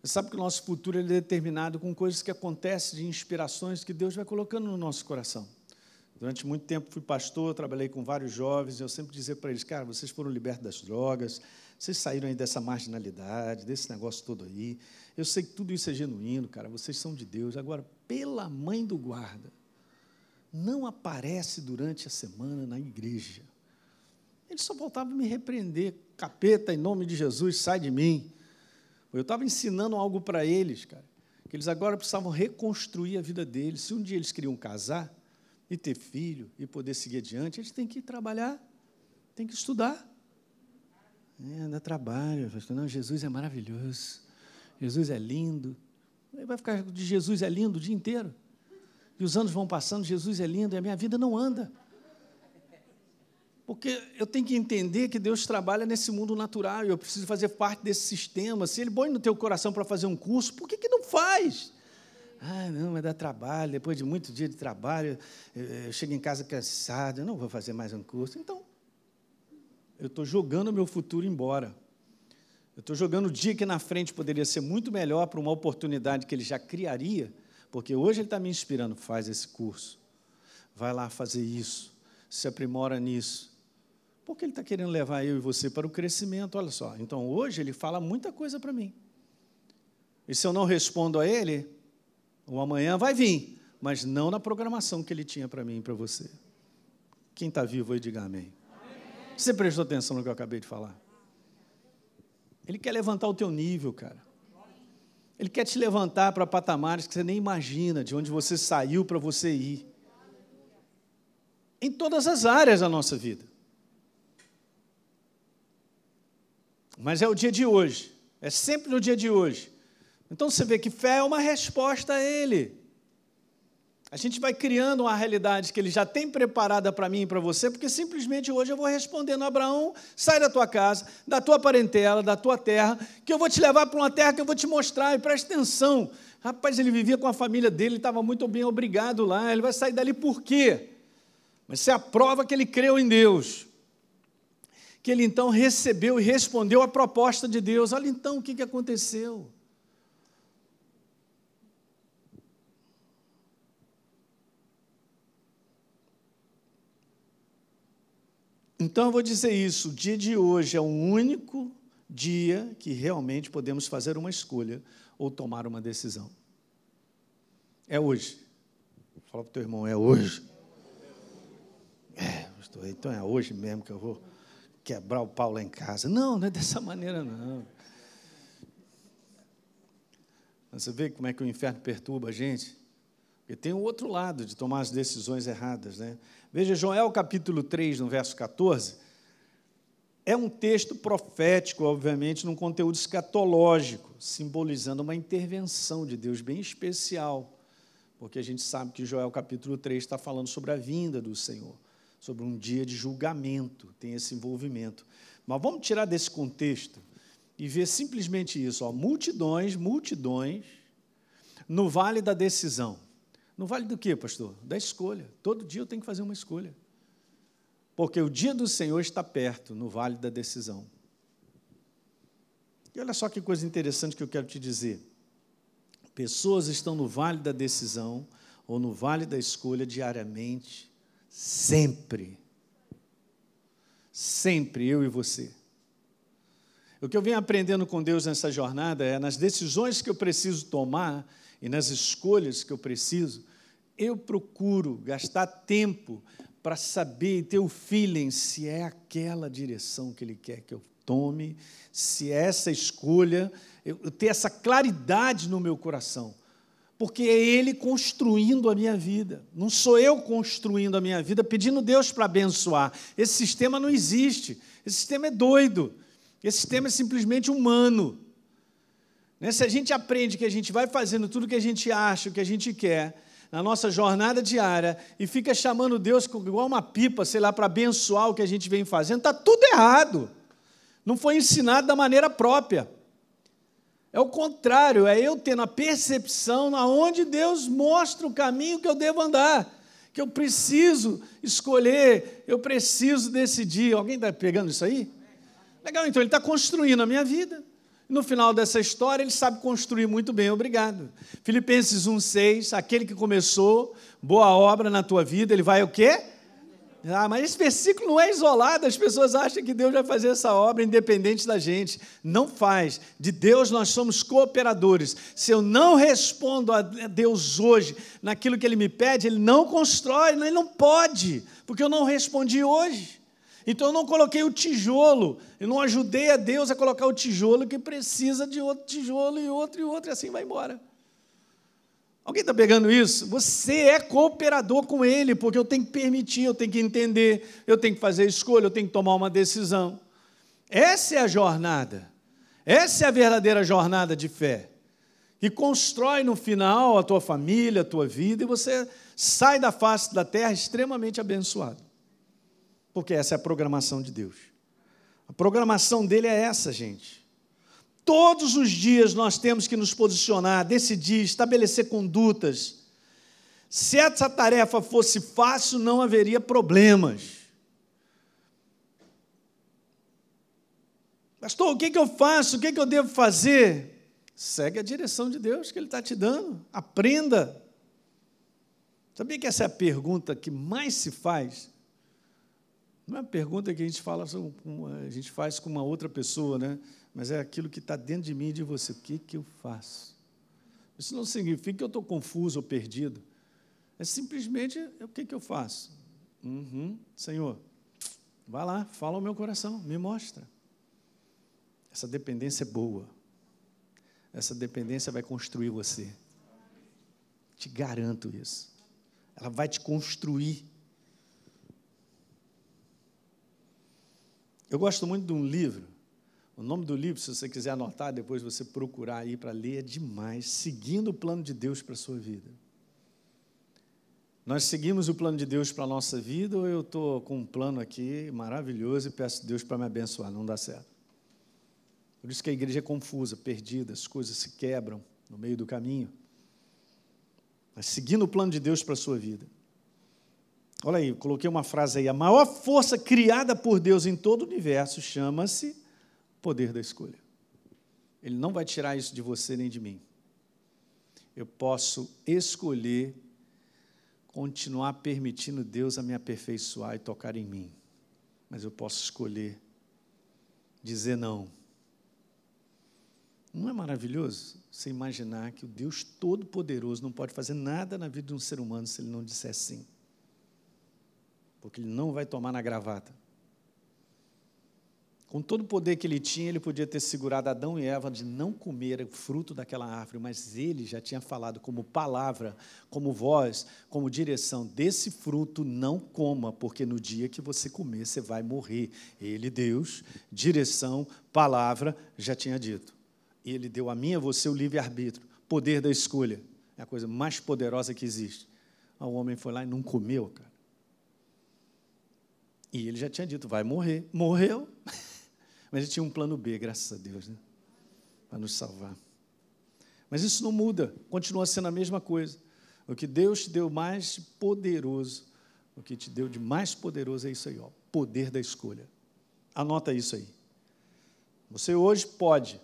Você sabe que o nosso futuro é determinado com coisas que acontecem, de inspirações que Deus vai colocando no nosso coração. Durante muito tempo fui pastor, trabalhei com vários jovens, e eu sempre dizia para eles, cara, vocês foram libertos das drogas, vocês saíram aí dessa marginalidade, desse negócio todo aí. Eu sei que tudo isso é genuíno, cara, vocês são de Deus. Agora, pela mãe do guarda, não aparece durante a semana na igreja. Ele só voltava a me repreender, capeta, em nome de Jesus, sai de mim. Eu estava ensinando algo para eles, cara, que eles agora precisavam reconstruir a vida deles. Se um dia eles queriam casar e ter filho e poder seguir adiante, eles têm que trabalhar, têm que estudar. É, dá trabalho. Não, Jesus é maravilhoso. Jesus é lindo. Aí vai ficar de Jesus é lindo o dia inteiro. E os anos vão passando, Jesus é lindo, e a minha vida não anda. Porque eu tenho que entender que Deus trabalha nesse mundo natural, eu preciso fazer parte desse sistema. Se Ele põe no teu coração para fazer um curso, por que, que não faz? Ah, não, vai dar trabalho, depois de muito dia de trabalho, eu chego em casa cansado, eu não vou fazer mais um curso. Então, eu estou jogando meu futuro embora. Eu estou jogando o dia que na frente poderia ser muito melhor para uma oportunidade que ele já criaria, porque hoje ele está me inspirando, faz esse curso, vai lá fazer isso, se aprimora nisso, porque ele está querendo levar eu e você para o crescimento, olha só. Então hoje ele fala muita coisa para mim. E se eu não respondo a ele, o amanhã vai vir, mas não na programação que ele tinha para mim e para você. Quem está vivo aí, diga amém. Você prestou atenção no que eu acabei de falar? Ele quer levantar o teu nível, cara. Ele quer te levantar para patamares que você nem imagina, de onde você saiu para você ir. Em todas as áreas da nossa vida. Mas é o dia de hoje. É sempre no dia de hoje. Então você vê que fé é uma resposta a Ele. A gente vai criando uma realidade que ele já tem preparada para mim e para você, porque simplesmente hoje eu vou respondendo: Abraão, sai da tua casa, da tua parentela, da tua terra, que eu vou te levar para uma terra que eu vou te mostrar, e presta atenção. Rapaz, ele vivia com a família dele, ele estava muito bem obrigado lá, ele vai sair dali por quê? Mas isso é a prova que ele creu em Deus. Que ele então recebeu e respondeu a proposta de Deus. Olha então o que, que aconteceu. Então eu vou dizer isso: o dia de hoje é o único dia que realmente podemos fazer uma escolha ou tomar uma decisão. É hoje. Fala para o teu irmão, é hoje. É, pastor, então é hoje mesmo que eu vou quebrar o pau lá em casa. Não, não é dessa maneira, não. Você vê como é que o inferno perturba a gente? Porque tem o outro lado de tomar as decisões erradas, né? Veja, Joel capítulo 3, no verso 14, é um texto profético, obviamente, num conteúdo escatológico, simbolizando uma intervenção de Deus bem especial, porque a gente sabe que Joel capítulo 3 está falando sobre a vinda do Senhor, sobre um dia de julgamento, tem esse envolvimento. Mas vamos tirar desse contexto e ver simplesmente isso: ó, multidões, multidões, no vale da decisão. No vale do quê, pastor? Da escolha. Todo dia eu tenho que fazer uma escolha. Porque o dia do Senhor está perto, no vale da decisão. E olha só que coisa interessante que eu quero te dizer. Pessoas estão no vale da decisão ou no vale da escolha diariamente, sempre. Sempre, eu e você. O que eu venho aprendendo com Deus nessa jornada é nas decisões que eu preciso tomar, e nas escolhas que eu preciso, eu procuro gastar tempo para saber e ter o feeling se é aquela direção que Ele quer que eu tome, se é essa escolha, eu, eu ter essa claridade no meu coração. Porque é Ele construindo a minha vida, não sou eu construindo a minha vida, pedindo Deus para abençoar. Esse sistema não existe, esse sistema é doido, esse sistema é simplesmente humano. Né? Se a gente aprende que a gente vai fazendo tudo o que a gente acha, o que a gente quer, na nossa jornada diária, e fica chamando Deus igual uma pipa, sei lá, para abençoar o que a gente vem fazendo, está tudo errado. Não foi ensinado da maneira própria. É o contrário, é eu tendo a percepção aonde Deus mostra o caminho que eu devo andar, que eu preciso escolher, eu preciso decidir. Alguém está pegando isso aí? Legal, então ele está construindo a minha vida. No final dessa história, ele sabe construir muito bem, obrigado. Filipenses 1,6, aquele que começou boa obra na tua vida, ele vai o quê? Ah, mas esse versículo não é isolado, as pessoas acham que Deus vai fazer essa obra independente da gente. Não faz. De Deus nós somos cooperadores. Se eu não respondo a Deus hoje naquilo que Ele me pede, Ele não constrói, Ele não pode, porque eu não respondi hoje. Então eu não coloquei o tijolo, eu não ajudei a Deus a colocar o tijolo que precisa de outro tijolo e outro e outro, e assim vai embora. Alguém está pegando isso? Você é cooperador com Ele, porque eu tenho que permitir, eu tenho que entender, eu tenho que fazer escolha, eu tenho que tomar uma decisão. Essa é a jornada, essa é a verdadeira jornada de fé, que constrói no final a tua família, a tua vida, e você sai da face da terra extremamente abençoado porque essa é a programação de Deus. A programação dele é essa, gente. Todos os dias nós temos que nos posicionar, decidir, estabelecer condutas. Se essa tarefa fosse fácil, não haveria problemas. Pastor, o que, que eu faço? O que, que eu devo fazer? Segue a direção de Deus que Ele está te dando. Aprenda. Sabia que essa é a pergunta que mais se faz não é uma pergunta que a gente, fala, a gente faz com uma outra pessoa, né? mas é aquilo que está dentro de mim e de você. O que, que eu faço? Isso não significa que eu estou confuso ou perdido. É simplesmente o que, que eu faço? Uhum, Senhor, vai lá, fala ao meu coração, me mostra. Essa dependência é boa. Essa dependência vai construir você. Te garanto isso. Ela vai te construir Eu gosto muito de um livro. O nome do livro, se você quiser anotar, depois você procurar aí para ler, é demais. Seguindo o plano de Deus para a sua vida. Nós seguimos o plano de Deus para a nossa vida ou eu estou com um plano aqui maravilhoso e peço a Deus para me abençoar? Não dá certo. Por isso que a igreja é confusa, perdida, as coisas se quebram no meio do caminho. Mas seguindo o plano de Deus para a sua vida. Olha aí, coloquei uma frase aí. A maior força criada por Deus em todo o universo chama-se poder da escolha. Ele não vai tirar isso de você nem de mim. Eu posso escolher continuar permitindo Deus a me aperfeiçoar e tocar em mim. Mas eu posso escolher dizer não. Não é maravilhoso você imaginar que o Deus Todo-Poderoso não pode fazer nada na vida de um ser humano se ele não disser sim? Porque ele não vai tomar na gravata. Com todo o poder que ele tinha, ele podia ter segurado Adão e Eva de não comer o fruto daquela árvore, mas ele já tinha falado como palavra, como voz, como direção: desse fruto não coma, porque no dia que você comer, você vai morrer. Ele, Deus, direção, palavra, já tinha dito. E ele deu a mim e a você o livre-arbítrio, poder da escolha. É a coisa mais poderosa que existe. O homem foi lá e não comeu, cara. E ele já tinha dito: vai morrer. Morreu. Mas ele tinha um plano B, graças a Deus, né? para nos salvar. Mas isso não muda, continua sendo a mesma coisa. O que Deus te deu mais poderoso, o que te deu de mais poderoso é isso aí, ó, poder da escolha. Anota isso aí. Você hoje pode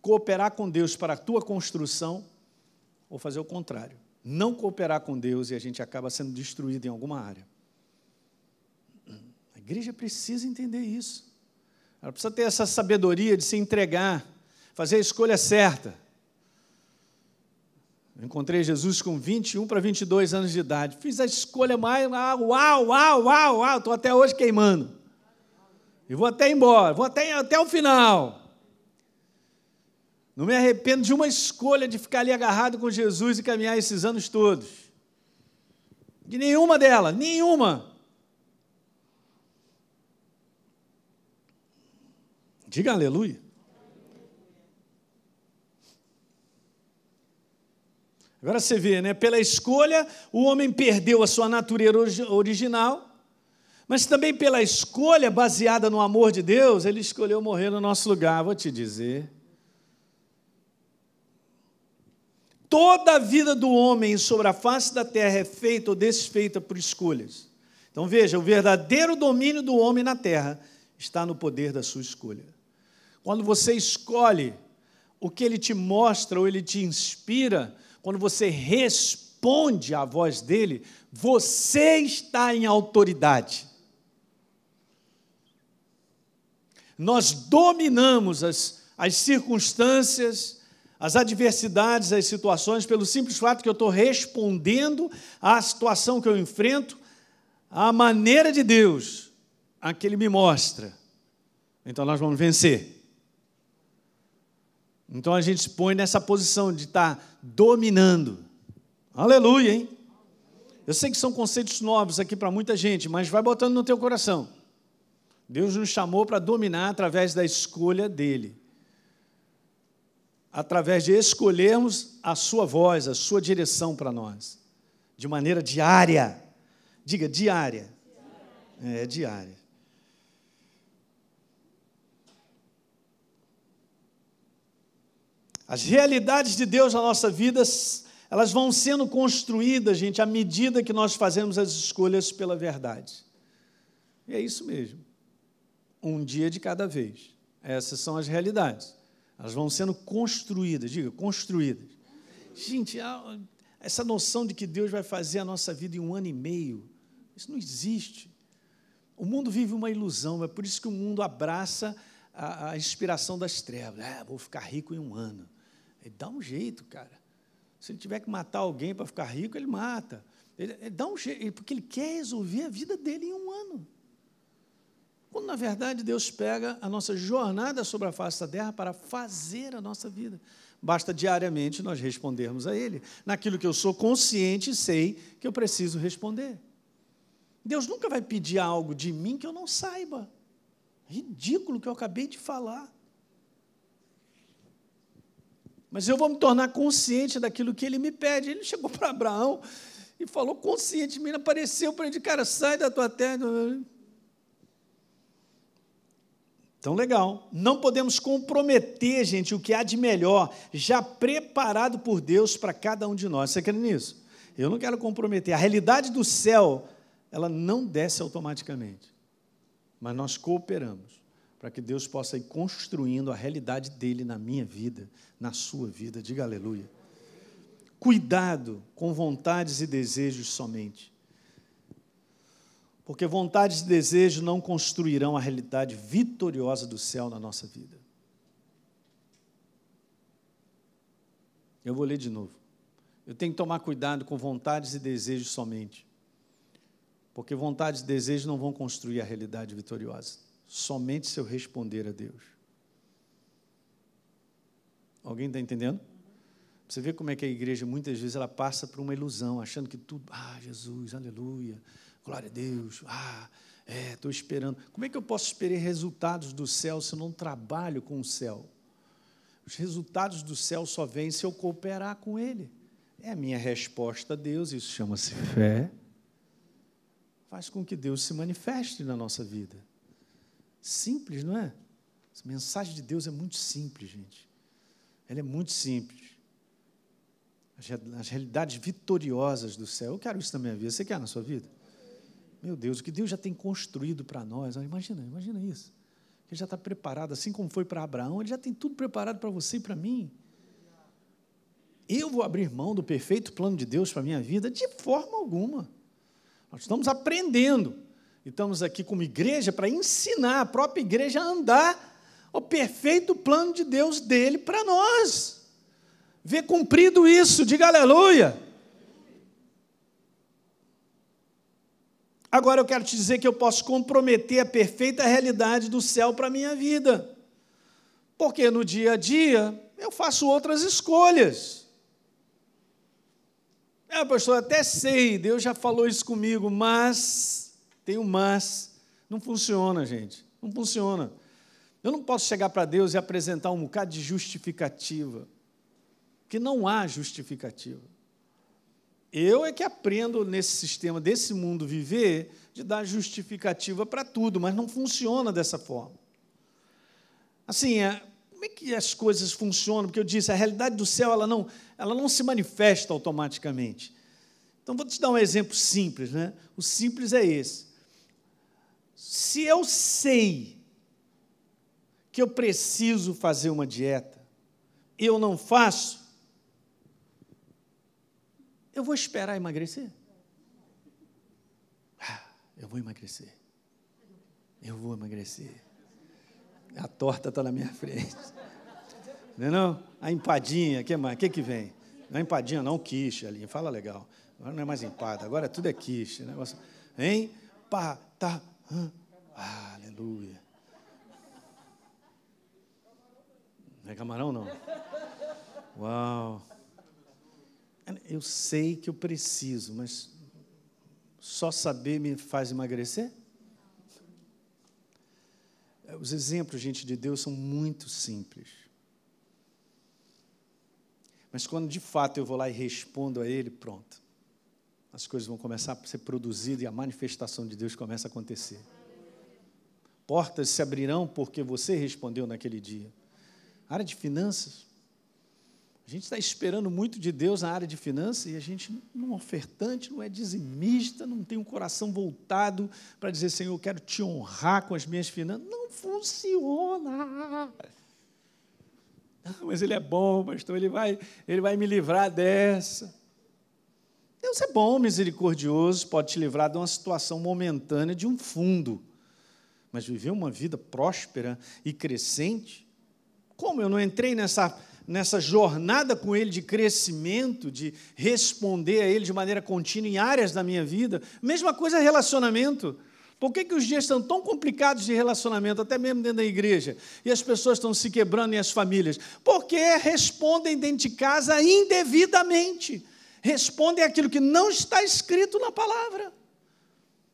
cooperar com Deus para a tua construção ou fazer o contrário. Não cooperar com Deus e a gente acaba sendo destruído em alguma área. Igreja precisa entender isso. Ela precisa ter essa sabedoria de se entregar, fazer a escolha certa. Eu encontrei Jesus com 21 para 22 anos de idade. Fiz a escolha mais. Uau, uau, uau, uau. Estou até hoje queimando. E vou até embora, vou até, até o final. Não me arrependo de uma escolha de ficar ali agarrado com Jesus e caminhar esses anos todos. De nenhuma delas, nenhuma. Diga aleluia. Agora você vê, né? Pela escolha, o homem perdeu a sua natureza original, mas também pela escolha baseada no amor de Deus, ele escolheu morrer no nosso lugar. Vou te dizer. Toda a vida do homem sobre a face da terra é feita ou desfeita por escolhas. Então veja, o verdadeiro domínio do homem na terra está no poder da sua escolha. Quando você escolhe o que ele te mostra ou ele te inspira, quando você responde à voz dele, você está em autoridade. Nós dominamos as, as circunstâncias, as adversidades, as situações, pelo simples fato que eu estou respondendo à situação que eu enfrento, à maneira de Deus, a que Ele me mostra. Então nós vamos vencer. Então a gente se põe nessa posição de estar tá dominando. Aleluia, hein? Eu sei que são conceitos novos aqui para muita gente, mas vai botando no teu coração. Deus nos chamou para dominar através da escolha dele. Através de escolhermos a sua voz, a sua direção para nós. De maneira diária. Diga, diária. É, diária. As realidades de Deus na nossa vida, elas vão sendo construídas, gente, à medida que nós fazemos as escolhas pela verdade. E é isso mesmo. Um dia de cada vez. Essas são as realidades. Elas vão sendo construídas, diga, construídas. Gente, essa noção de que Deus vai fazer a nossa vida em um ano e meio, isso não existe. O mundo vive uma ilusão, é por isso que o mundo abraça a, a inspiração das trevas. É, vou ficar rico em um ano. Ele dá um jeito, cara. Se ele tiver que matar alguém para ficar rico, ele mata. Ele, ele dá um jeito, porque ele quer resolver a vida dele em um ano. Quando, na verdade, Deus pega a nossa jornada sobre a face da terra para fazer a nossa vida. Basta diariamente nós respondermos a Ele, naquilo que eu sou consciente e sei que eu preciso responder. Deus nunca vai pedir algo de mim que eu não saiba. Ridículo que eu acabei de falar. Mas eu vou me tornar consciente daquilo que ele me pede. Ele chegou para Abraão e falou conscientemente, apareceu para ele, cara, sai da tua terra. Então, legal. Não podemos comprometer, gente, o que há de melhor, já preparado por Deus para cada um de nós. Você quer nisso? Eu não quero comprometer. A realidade do céu, ela não desce automaticamente. Mas nós cooperamos para que Deus possa ir construindo a realidade dele na minha vida, na sua vida. Diga aleluia. Cuidado com vontades e desejos somente. Porque vontades e desejos não construirão a realidade vitoriosa do céu na nossa vida. Eu vou ler de novo. Eu tenho que tomar cuidado com vontades e desejos somente. Porque vontades e desejos não vão construir a realidade vitoriosa. Somente se eu responder a Deus. Alguém está entendendo? Você vê como é que a igreja muitas vezes ela passa por uma ilusão, achando que tudo, ah, Jesus, aleluia, Glória a Deus. Ah, é, estou esperando. Como é que eu posso esperar resultados do céu se eu não trabalho com o céu? Os resultados do céu só vêm se eu cooperar com Ele. É a minha resposta a Deus, isso chama-se fé. Faz com que Deus se manifeste na nossa vida. Simples, não é? A mensagem de Deus é muito simples, gente. Ela é muito simples. As realidades vitoriosas do céu. Eu quero isso na minha vida. Você quer na sua vida? Meu Deus, o que Deus já tem construído para nós. Imagina, imagina isso. Ele já está preparado, assim como foi para Abraão, ele já tem tudo preparado para você e para mim. Eu vou abrir mão do perfeito plano de Deus para a minha vida? De forma alguma. Nós estamos aprendendo. E estamos aqui como igreja para ensinar a própria igreja a andar o perfeito plano de Deus dele para nós. Ver cumprido isso, diga aleluia. Agora eu quero te dizer que eu posso comprometer a perfeita realidade do céu para a minha vida. Porque no dia a dia eu faço outras escolhas. É, pastor, até sei, Deus já falou isso comigo, mas, tem um mas, não funciona, gente, não funciona. Eu não posso chegar para Deus e apresentar um bocado de justificativa, que não há justificativa. Eu é que aprendo nesse sistema desse mundo viver de dar justificativa para tudo, mas não funciona dessa forma. Assim, é, como é que as coisas funcionam? Porque eu disse, a realidade do céu ela não, ela não se manifesta automaticamente. Então vou te dar um exemplo simples, né? O simples é esse. Se eu sei que eu preciso fazer uma dieta, eu não faço, eu vou esperar emagrecer? Ah, eu vou emagrecer. Eu vou emagrecer. A torta está na minha frente. Não é não? A empadinha, que mais? O que, que vem? Não é empadinha, não, quiche ali. Fala legal. Agora não é mais empada, agora tudo é quiche. Negócio. Hein? Pá, tá. Ah, aleluia. Não é camarão, não? Uau. Eu sei que eu preciso, mas só saber me faz emagrecer? Os exemplos, gente, de Deus são muito simples. Mas quando de fato eu vou lá e respondo a Ele, pronto. As coisas vão começar a ser produzidas e a manifestação de Deus começa a acontecer. Portas se abrirão porque você respondeu naquele dia. área de finanças, a gente está esperando muito de Deus na área de finanças e a gente não é ofertante, não é dizimista, não tem um coração voltado para dizer, Senhor, eu quero te honrar com as minhas finanças. Não funciona. mas ele é bom, pastor, ele vai, ele vai me livrar dessa. Deus é bom, misericordioso, pode te livrar de uma situação momentânea, de um fundo. Mas viver uma vida próspera e crescente, como eu não entrei nessa nessa jornada com Ele de crescimento, de responder a Ele de maneira contínua em áreas da minha vida. Mesma coisa relacionamento. Por que, que os dias estão tão complicados de relacionamento, até mesmo dentro da igreja, e as pessoas estão se quebrando e as famílias? Porque respondem dentro de casa indevidamente. Respondem aquilo que não está escrito na palavra.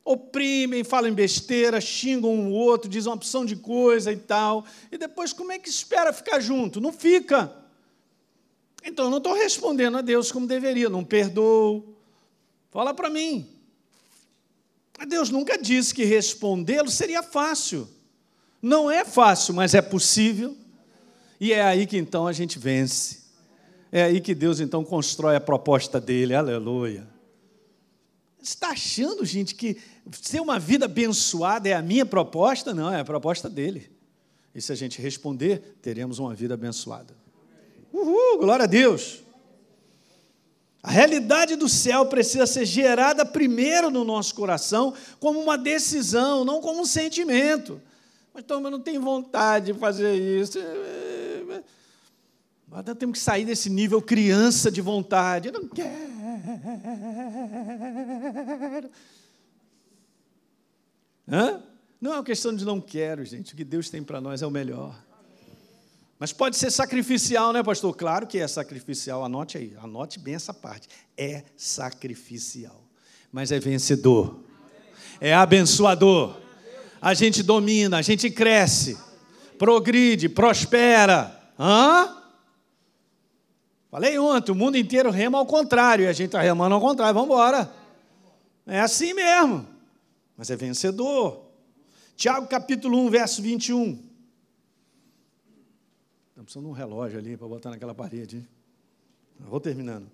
Oprimem, falam besteira, xingam um outro, dizem uma opção de coisa e tal. E depois, como é que espera ficar junto? Não fica. Então eu não estou respondendo a Deus como deveria, não perdoo, Fala para mim. Deus nunca disse que respondê-lo seria fácil. Não é fácil, mas é possível. E é aí que então a gente vence. É aí que Deus então constrói a proposta dele. Aleluia. Você está achando, gente, que ser uma vida abençoada é a minha proposta? Não, é a proposta dele. E se a gente responder, teremos uma vida abençoada. Uhul, glória a Deus. A realidade do céu precisa ser gerada primeiro no nosso coração como uma decisão, não como um sentimento. Mas então, eu não tenho vontade de fazer isso. Nós temos que sair desse nível criança de vontade. Eu não quero. Hã? Não é uma questão de não quero, gente. O que Deus tem para nós é o melhor. Mas pode ser sacrificial, né, pastor? Claro que é sacrificial. Anote aí, anote bem essa parte. É sacrificial. Mas é vencedor. É abençoador. A gente domina, a gente cresce, progride, prospera. Hã? Falei ontem, o mundo inteiro rema ao contrário, e a gente está remando ao contrário, vamos embora. É assim mesmo, mas é vencedor. Tiago capítulo 1, verso 21. Estamos precisando de um relógio ali para botar naquela parede. Vou terminando.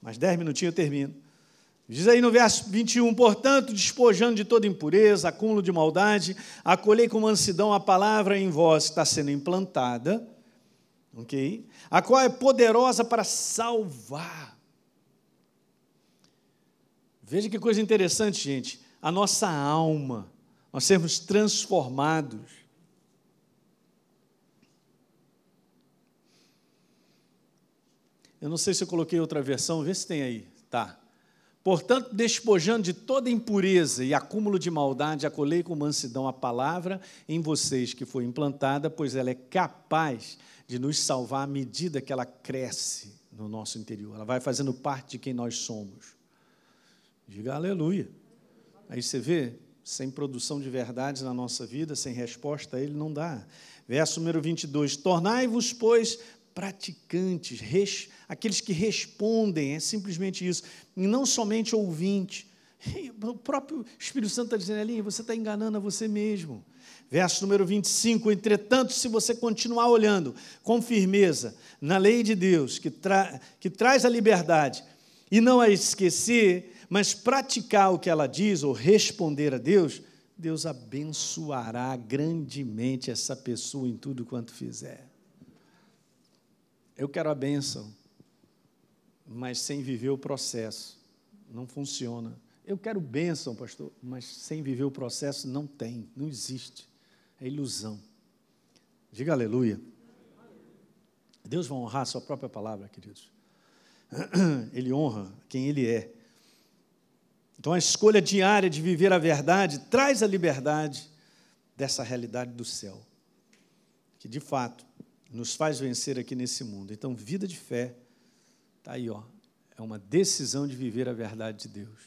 Mais dez minutinhos eu termino. Diz aí no verso 21, portanto, despojando de toda impureza, acúmulo de maldade, acolhei com mansidão a palavra em vós que está sendo implantada, ok? A qual é poderosa para salvar. Veja que coisa interessante, gente. A nossa alma, nós sermos transformados Eu não sei se eu coloquei outra versão, vê se tem aí. Tá. Portanto, despojando de toda impureza e acúmulo de maldade, acolhei com mansidão a palavra em vocês que foi implantada, pois ela é capaz de nos salvar à medida que ela cresce no nosso interior. Ela vai fazendo parte de quem nós somos. Diga aleluia. Aí você vê, sem produção de verdades na nossa vida, sem resposta a ele, não dá. Verso número 22. Tornai-vos, pois, praticantes, res, aqueles que respondem, é simplesmente isso, e não somente ouvinte. O próprio Espírito Santo está dizendo ali, você está enganando a você mesmo. Verso número 25: Entretanto, se você continuar olhando com firmeza na lei de Deus, que, tra que traz a liberdade, e não a esquecer, mas praticar o que ela diz, ou responder a Deus, Deus abençoará grandemente essa pessoa em tudo quanto fizer. Eu quero a bênção, mas sem viver o processo. Não funciona. Eu quero bênção, pastor, mas sem viver o processo não tem, não existe. É ilusão. Diga aleluia. Deus vai honrar a sua própria palavra, queridos. Ele honra quem ele é. Então a escolha diária de viver a verdade traz a liberdade dessa realidade do céu. Que de fato nos faz vencer aqui nesse mundo. Então, vida de fé, está aí, ó, é uma decisão de viver a verdade de Deus,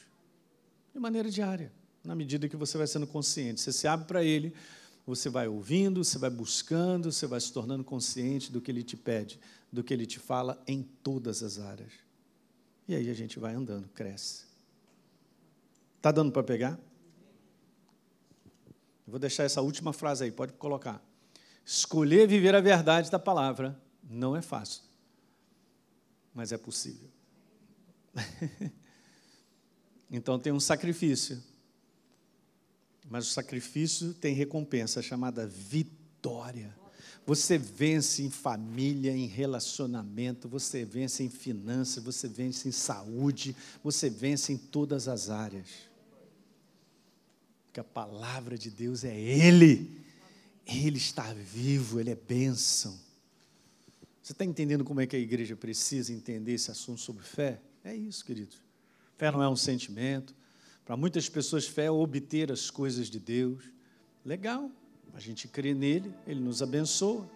de maneira diária, na medida que você vai sendo consciente. Você se abre para Ele, você vai ouvindo, você vai buscando, você vai se tornando consciente do que Ele te pede, do que Ele te fala em todas as áreas. E aí a gente vai andando, cresce. Está dando para pegar? vou deixar essa última frase aí, pode colocar. Escolher viver a verdade da palavra não é fácil, mas é possível. então tem um sacrifício, mas o sacrifício tem recompensa chamada vitória. Você vence em família, em relacionamento, você vence em finanças, você vence em saúde, você vence em todas as áreas. Porque a palavra de Deus é Ele. Ele está vivo, Ele é bênção. Você está entendendo como é que a igreja precisa entender esse assunto sobre fé? É isso, queridos. Fé não é um sentimento. Para muitas pessoas, fé é obter as coisas de Deus. Legal, a gente crê nele, ele nos abençoa.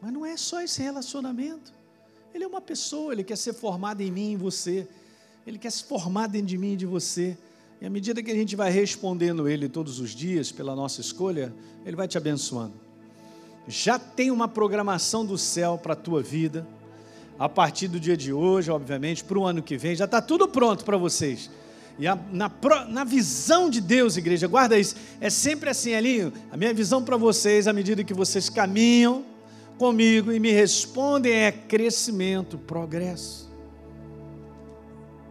Mas não é só esse relacionamento. Ele é uma pessoa, ele quer ser formado em mim e em você. Ele quer se formar dentro de mim e de você. E à medida que a gente vai respondendo Ele todos os dias pela nossa escolha, Ele vai te abençoando. Já tem uma programação do céu para a tua vida, a partir do dia de hoje, obviamente, para o ano que vem, já está tudo pronto para vocês. E a, na, na visão de Deus, igreja, guarda isso, é sempre assim, Elinho. A minha visão para vocês, à medida que vocês caminham comigo e me respondem, é crescimento, progresso.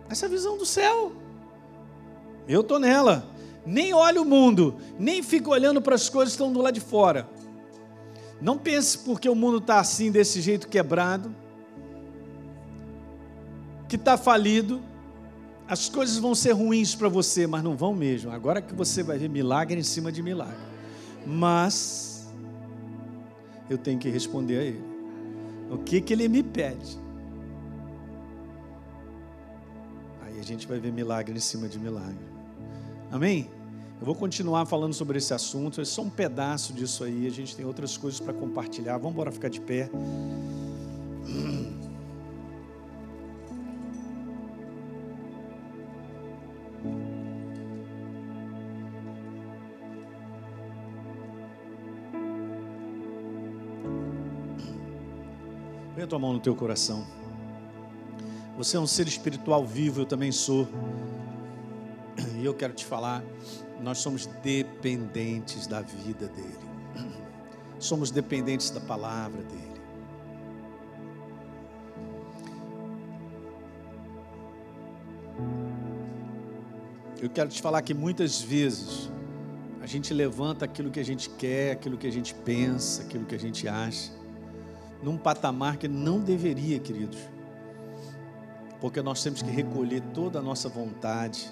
Essa é a visão do céu. Eu estou nela. Nem olho o mundo, nem fico olhando para as coisas que estão do lado de fora. Não pense porque o mundo está assim, desse jeito quebrado, que está falido, as coisas vão ser ruins para você, mas não vão mesmo. Agora que você vai ver milagre em cima de milagre. Mas eu tenho que responder a ele. O que que ele me pede? Aí a gente vai ver milagre em cima de milagre. Amém? Eu vou continuar falando sobre esse assunto, é só um pedaço disso aí, a gente tem outras coisas para compartilhar. Vamos embora ficar de pé. Põe a mão no teu coração. Você é um ser espiritual vivo, eu também sou. E eu quero te falar, nós somos dependentes da vida dele. Somos dependentes da palavra dele. Eu quero te falar que muitas vezes a gente levanta aquilo que a gente quer, aquilo que a gente pensa, aquilo que a gente acha, num patamar que não deveria, queridos. Porque nós temos que recolher toda a nossa vontade,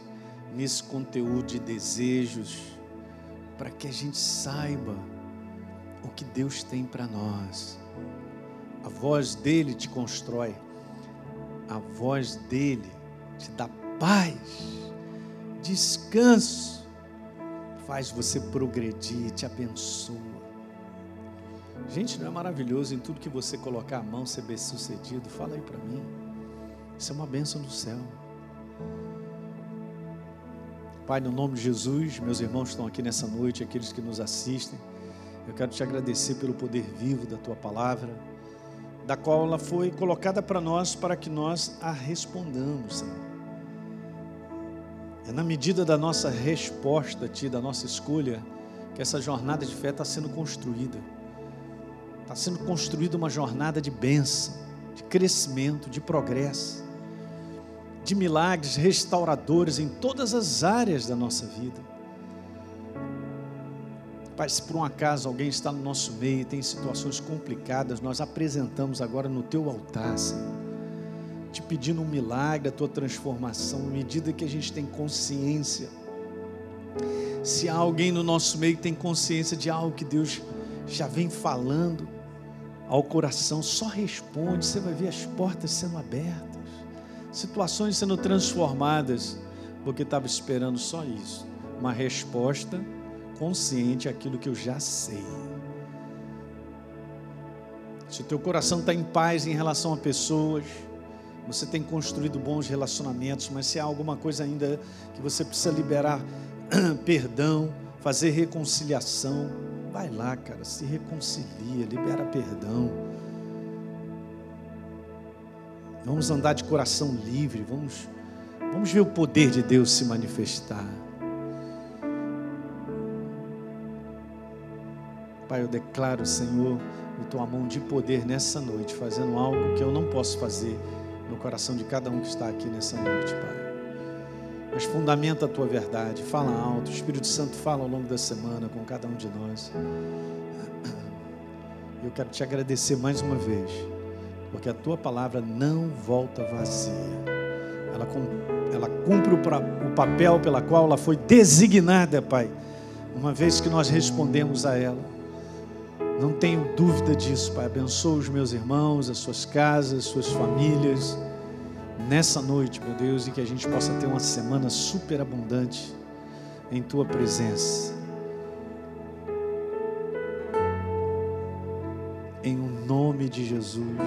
nesse conteúdo de desejos, para que a gente saiba o que Deus tem para nós. A voz dele te constrói, a voz dele te dá paz, descanso, faz você progredir, te abençoa. Gente, não é maravilhoso em tudo que você colocar a mão ser bem sucedido? Fala aí para mim. Isso é uma bênção do céu. Pai, no nome de Jesus, meus irmãos estão aqui nessa noite, aqueles que nos assistem. Eu quero te agradecer pelo poder vivo da tua palavra, da qual ela foi colocada para nós para que nós a respondamos, Senhor. É na medida da nossa resposta a Ti, da nossa escolha, que essa jornada de fé está sendo construída. Está sendo construída uma jornada de bênção, de crescimento, de progresso de milagres restauradores em todas as áreas da nossa vida. Pai, se por um acaso alguém está no nosso meio e tem situações complicadas, nós apresentamos agora no teu altar, Senhor, te pedindo um milagre, a tua transformação, à medida que a gente tem consciência. Se há alguém no nosso meio que tem consciência de algo que Deus já vem falando ao coração, só responde, você vai ver as portas sendo abertas situações sendo transformadas, porque estava esperando só isso, uma resposta consciente àquilo que eu já sei. Se o teu coração está em paz em relação a pessoas, você tem construído bons relacionamentos, mas se há alguma coisa ainda que você precisa liberar perdão, fazer reconciliação, vai lá, cara, se reconcilia, libera perdão Vamos andar de coração livre, vamos, vamos ver o poder de Deus se manifestar. Pai, eu declaro, Senhor, a tua mão de poder nessa noite, fazendo algo que eu não posso fazer no coração de cada um que está aqui nessa noite, Pai. Mas fundamenta a tua verdade, fala alto, o Espírito Santo fala ao longo da semana com cada um de nós. Eu quero te agradecer mais uma vez porque a tua palavra não volta vazia. Ela, ela cumpre o, papel pela qual ela foi designada, Pai, uma vez que nós respondemos a ela. Não tenho dúvida disso, Pai. Abençoa os meus irmãos, as suas casas, as suas famílias. Nessa noite, meu Deus, e que a gente possa ter uma semana super abundante em Tua presença. Em o nome de Jesus.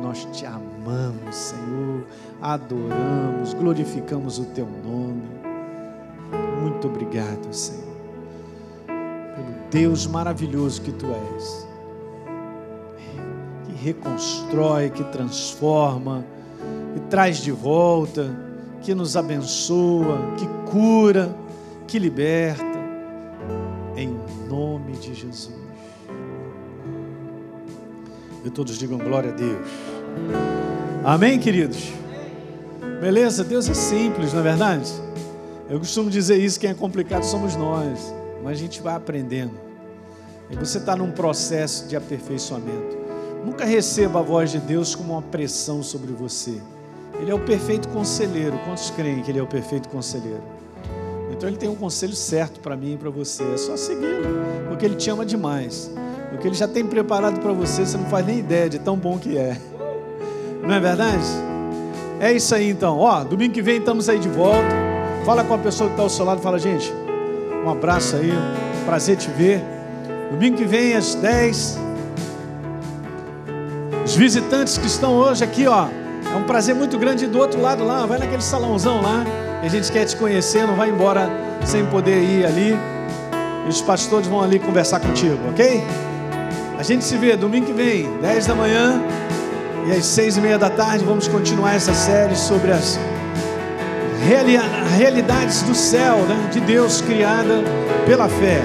Nós te amamos, Senhor, adoramos, glorificamos o teu nome. Muito obrigado, Senhor, pelo Deus maravilhoso que tu és, que reconstrói, que transforma, que traz de volta, que nos abençoa, que cura, que liberta. Em nome de Jesus. E todos digam glória a Deus. Amém, queridos? Beleza? Deus é simples, não é verdade? Eu costumo dizer isso: quem é complicado somos nós, mas a gente vai aprendendo. E você está num processo de aperfeiçoamento. Nunca receba a voz de Deus como uma pressão sobre você. Ele é o perfeito conselheiro. Quantos creem que Ele é o perfeito conselheiro? Então Ele tem um conselho certo para mim e para você. É só segui-lo, porque Ele te ama demais. O que Ele já tem preparado para você, você não faz nem ideia de tão bom que é. Não é verdade? É isso aí então. Ó, domingo que vem estamos aí de volta. Fala com a pessoa que está ao seu lado. Fala, gente, um abraço aí. Prazer te ver. Domingo que vem às 10. Os visitantes que estão hoje aqui, ó. É um prazer muito grande do outro lado lá. Vai naquele salãozão lá. A gente quer te conhecer. Não vai embora sem poder ir ali. E os pastores vão ali conversar contigo, ok? A gente se vê domingo que vem, 10 da manhã. E às seis e meia da tarde vamos continuar essa série sobre as realidades do céu, né, de Deus criada pela fé.